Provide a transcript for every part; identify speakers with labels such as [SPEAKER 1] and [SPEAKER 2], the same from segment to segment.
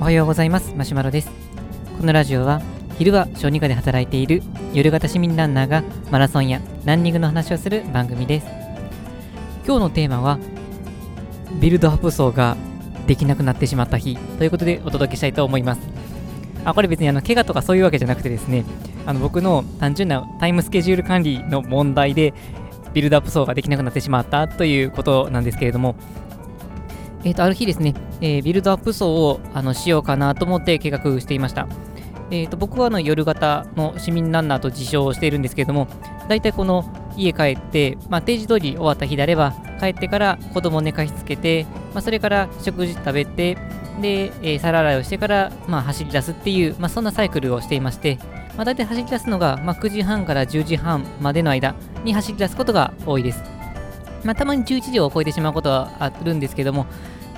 [SPEAKER 1] おはようございます。マシュマロです。このラジオは昼は小児科で働いている夜型市民ランナーがマラソンやランニングの話をする番組です。今日のテーマはビルドアップ層ができなくなってしまった日ということでお届けしたいと思います。あこれ別にあの怪我とかそういうわけじゃなくてですねあの僕の単純なタイムスケジュール管理の問題でビルドアップ層ができなくなってしまったということなんですけれどもえー、とある日ですね、えー、ビルドアップ層をあのしようかなと思って計画していました。えー、と僕はあの夜型の市民ランナーと自称しているんですけれども、大体この家帰って、まあ、定時通り終わった日であれば、帰ってから子供寝かしつけて、まあ、それから食事食べて、で、えー、皿洗いをしてから、まあ、走り出すっていう、まあ、そんなサイクルをしていまして、まあ、大体走り出すのが、まあ、9時半から10時半までの間に走り出すことが多いです。まあ、たまに11時を超えてしまうことはあるんですけども、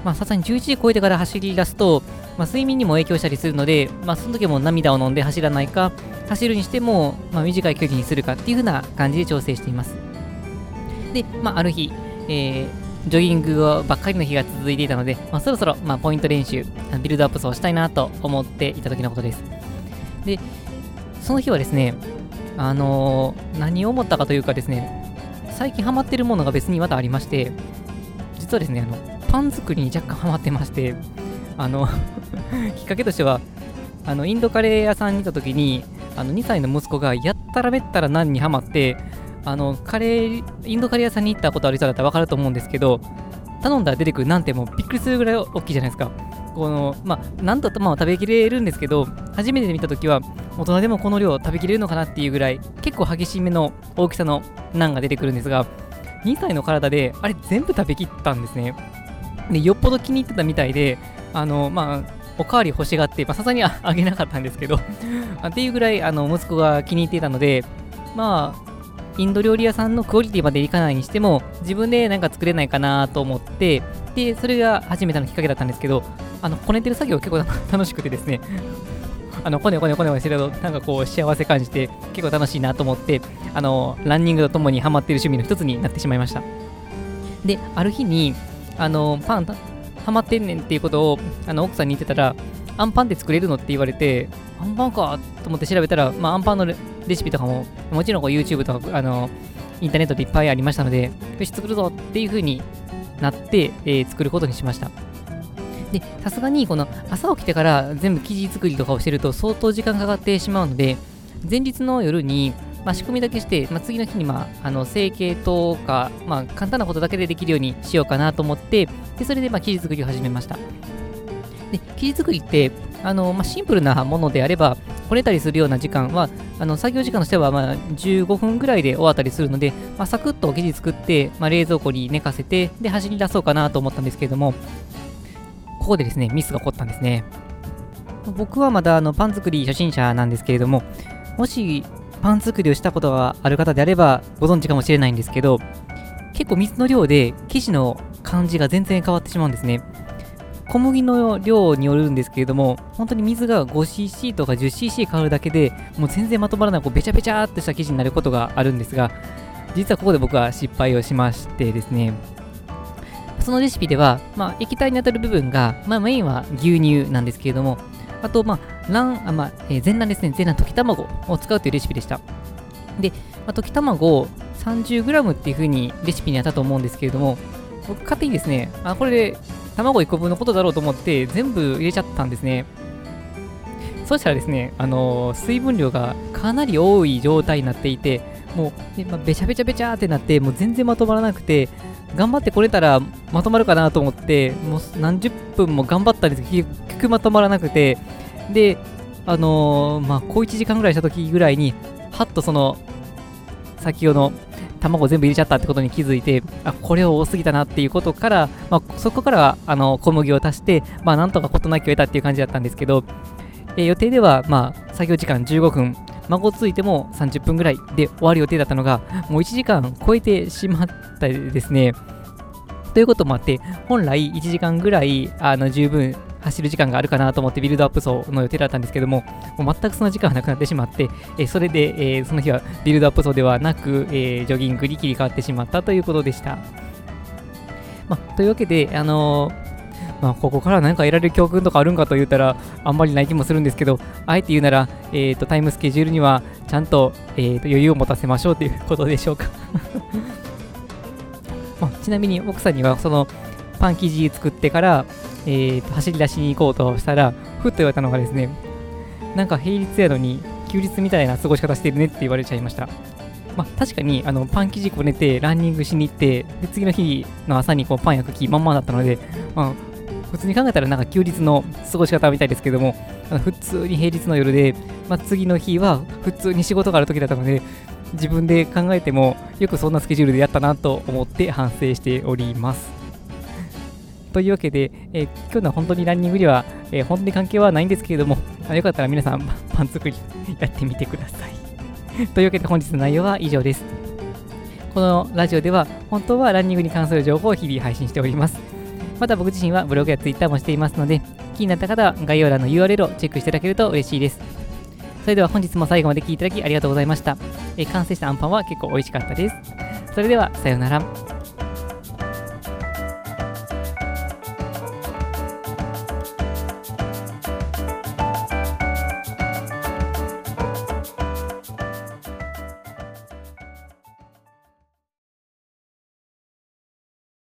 [SPEAKER 1] まあ、さすがに11時超えてから走り出すと、まあ、睡眠にも影響したりするので、まあ、その時も涙を飲んで走らないか、走るにしても、まあ、短い距離にするかっていう風な感じで調整しています。で、まあ、ある日、えー、ジョギングばっかりの日が続いていたので、まあ、そろそろ、まあ、ポイント練習、ビルドアップをしたいなと思っていた時のことです。で、その日はですね、あのー、何を思ったかというかですね、最近ハマってるものが別にまだありまして、実はですね、あのパン作りに若干ハマってまして、あの きっかけとしては、あのインドカレー屋さんに行った時に、あの2歳の息子がやったらめったら何にハマって、あのカレーインドカレー屋さんに行ったことある人だったら分かると思うんですけど、頼んだら出てくるなんてもうびっくりするぐらい大きいじゃないですか。このまあ、なんとまあ食べきれるんですけど、初めて見たときは、大人でもこの量食べきれるのかなっていうぐらい、結構激しめの大きさのナンが出てくるんですが、2歳の体で、あれ全部食べきったんですね。で、よっぽど気に入ってたみたいで、あの、まあ、おかわり欲しがって、さすがにあげなかったんですけど っていうぐらい、あの、息子が気に入っていたので、まあ、インド料理屋さんのクオリティまでいかないにしても、自分でなんか作れないかなと思って、で、それが初めてのきっかけだったんですけど、あの、こねてる作業結構楽しくてですね あの、こねこねこねこねしてると、なんかこう、幸せ感じて、結構楽しいなと思って、あの、ランニングとともにハマってる趣味の一つになってしまいました。で、ある日に、あの、パン、ハマってんねんっていうことを、あの、奥さんに言ってたら、アンパンって作れるのって言われて、アンパンかと思って調べたら、まあ、アンパンのレシピとかも、もちろんこう YouTube とか、あの、インターネットでいっぱいありましたので、よし、作るぞっていう風になって、えー、作ることにしました。で、さすがにこの朝起きてから全部生地作りとかをしてると相当時間かかってしまうので、前日の夜に、まあ、仕組みだけして、まあ、次の日に、まあ、あの成形とか、まあ、簡単なことだけでできるようにしようかなと思って、でそれで、まあ、生地作りを始めました。で生地作りってあの、まあ、シンプルなものであれば、こねたりするような時間は、あの作業時間としてはまあ15分ぐらいで終わったりするので、まあ、サクッと生地作って、まあ、冷蔵庫に寝かせて、で、走り出そうかなと思ったんですけれども、ここでですね、ミスが起こったんですね。僕はまだあのパン作り初心者なんですけれども、もしパン作りをしたことがある方であればご存知かもしれないんですけど、結構水の量で生地の感じが全然変わってしまうんですね。小麦の量によるんですけれども、本当に水が 5cc とか 10cc 変わるだけでもう全然まとまらない、こうべちゃべちゃっとした生地になることがあるんですが、実はここで僕は失敗をしましてですね、そのレシピでは、まあ、液体に当たる部分が、まあ、メインは牛乳なんですけれども、あと、まあ、卵、あまあ、えー、全卵ですね、全卵溶き卵を使うというレシピでした。で、まあ、溶き卵を 30g っていう風にレシピにあったと思うんですけれども、僕勝手にですね、あ、これで卵1個分のことだろうと思って全部入れちゃったんですね。そしたらですね、あのー、水分量がかなり多い状態になっていて、もう、まあ、べちゃべちゃべちゃってなって、もう全然まとまらなくて、頑張ってこれたらまとまるかなと思って、もう何十分も頑張ったんですけど、結局まとまらなくて、で、あのー、まあ、小1時間ぐらいした時ぐらいに、はっとその、先ほどの卵全部入れちゃったってことに気づいて、あ、これは多すぎたなっていうことから、まあ、そこからあの小麦を足して、まあ、なんとか事なきを得たっていう感じだったんですけど、えー、予定では、まあ、作業時間15分、孫ついても30分ぐらいで終わる予定だったのが、もう1時間超えてしまったですね。ということもあって、本来1時間ぐらいあの十分走る時間があるかなと思ってビルドアップ走の予定だったんですけども、もう全くその時間がなくなってしまって、えそれで、えその日はビルドアップ走ではなく、えジョギングに切り替わってしまったということでした。ま、というわけで、あのまあ、ここから何か得られる教訓とかあるんかと言ったら、あんまりない気もするんですけど、あえて言うなら、えーと、タイムスケジュールにはちゃんと,、えーと、余裕を持たせましょうということでしょうか ま、ちなみに奥さんには、そのパン生地作ってから、えーと、走り出しに行こうとしたら、ふっと言われたのがですね、なんか平日やのに休日みたいな過ごし方してるねって言われちゃいました。まあ、確かにあのパン生地こねてランニングしに行ってで次の日の朝にこうパン焼く気満々だったので、まあ、普通に考えたらなんか休日の過ごし方みたいですけども普通に平日の夜で、まあ、次の日は普通に仕事がある時だったので自分で考えてもよくそんなスケジュールでやったなと思って反省しております。というわけで、えー、今日の本当にランニングには、えー、本当に関係はないんですけれども、あよかったら皆さん パン作りやってみてください。というわけで本日の内容は以上です。このラジオでは本当はランニングに関する情報を日々配信しております。また僕自身はブログや Twitter もしていますので、気になった方は概要欄の URL をチェックしていただけると嬉しいです。それでは本日も最後まで聴いていただきありがとうございました。え完成したアンパンは結構美味しかったです。それではさようなら。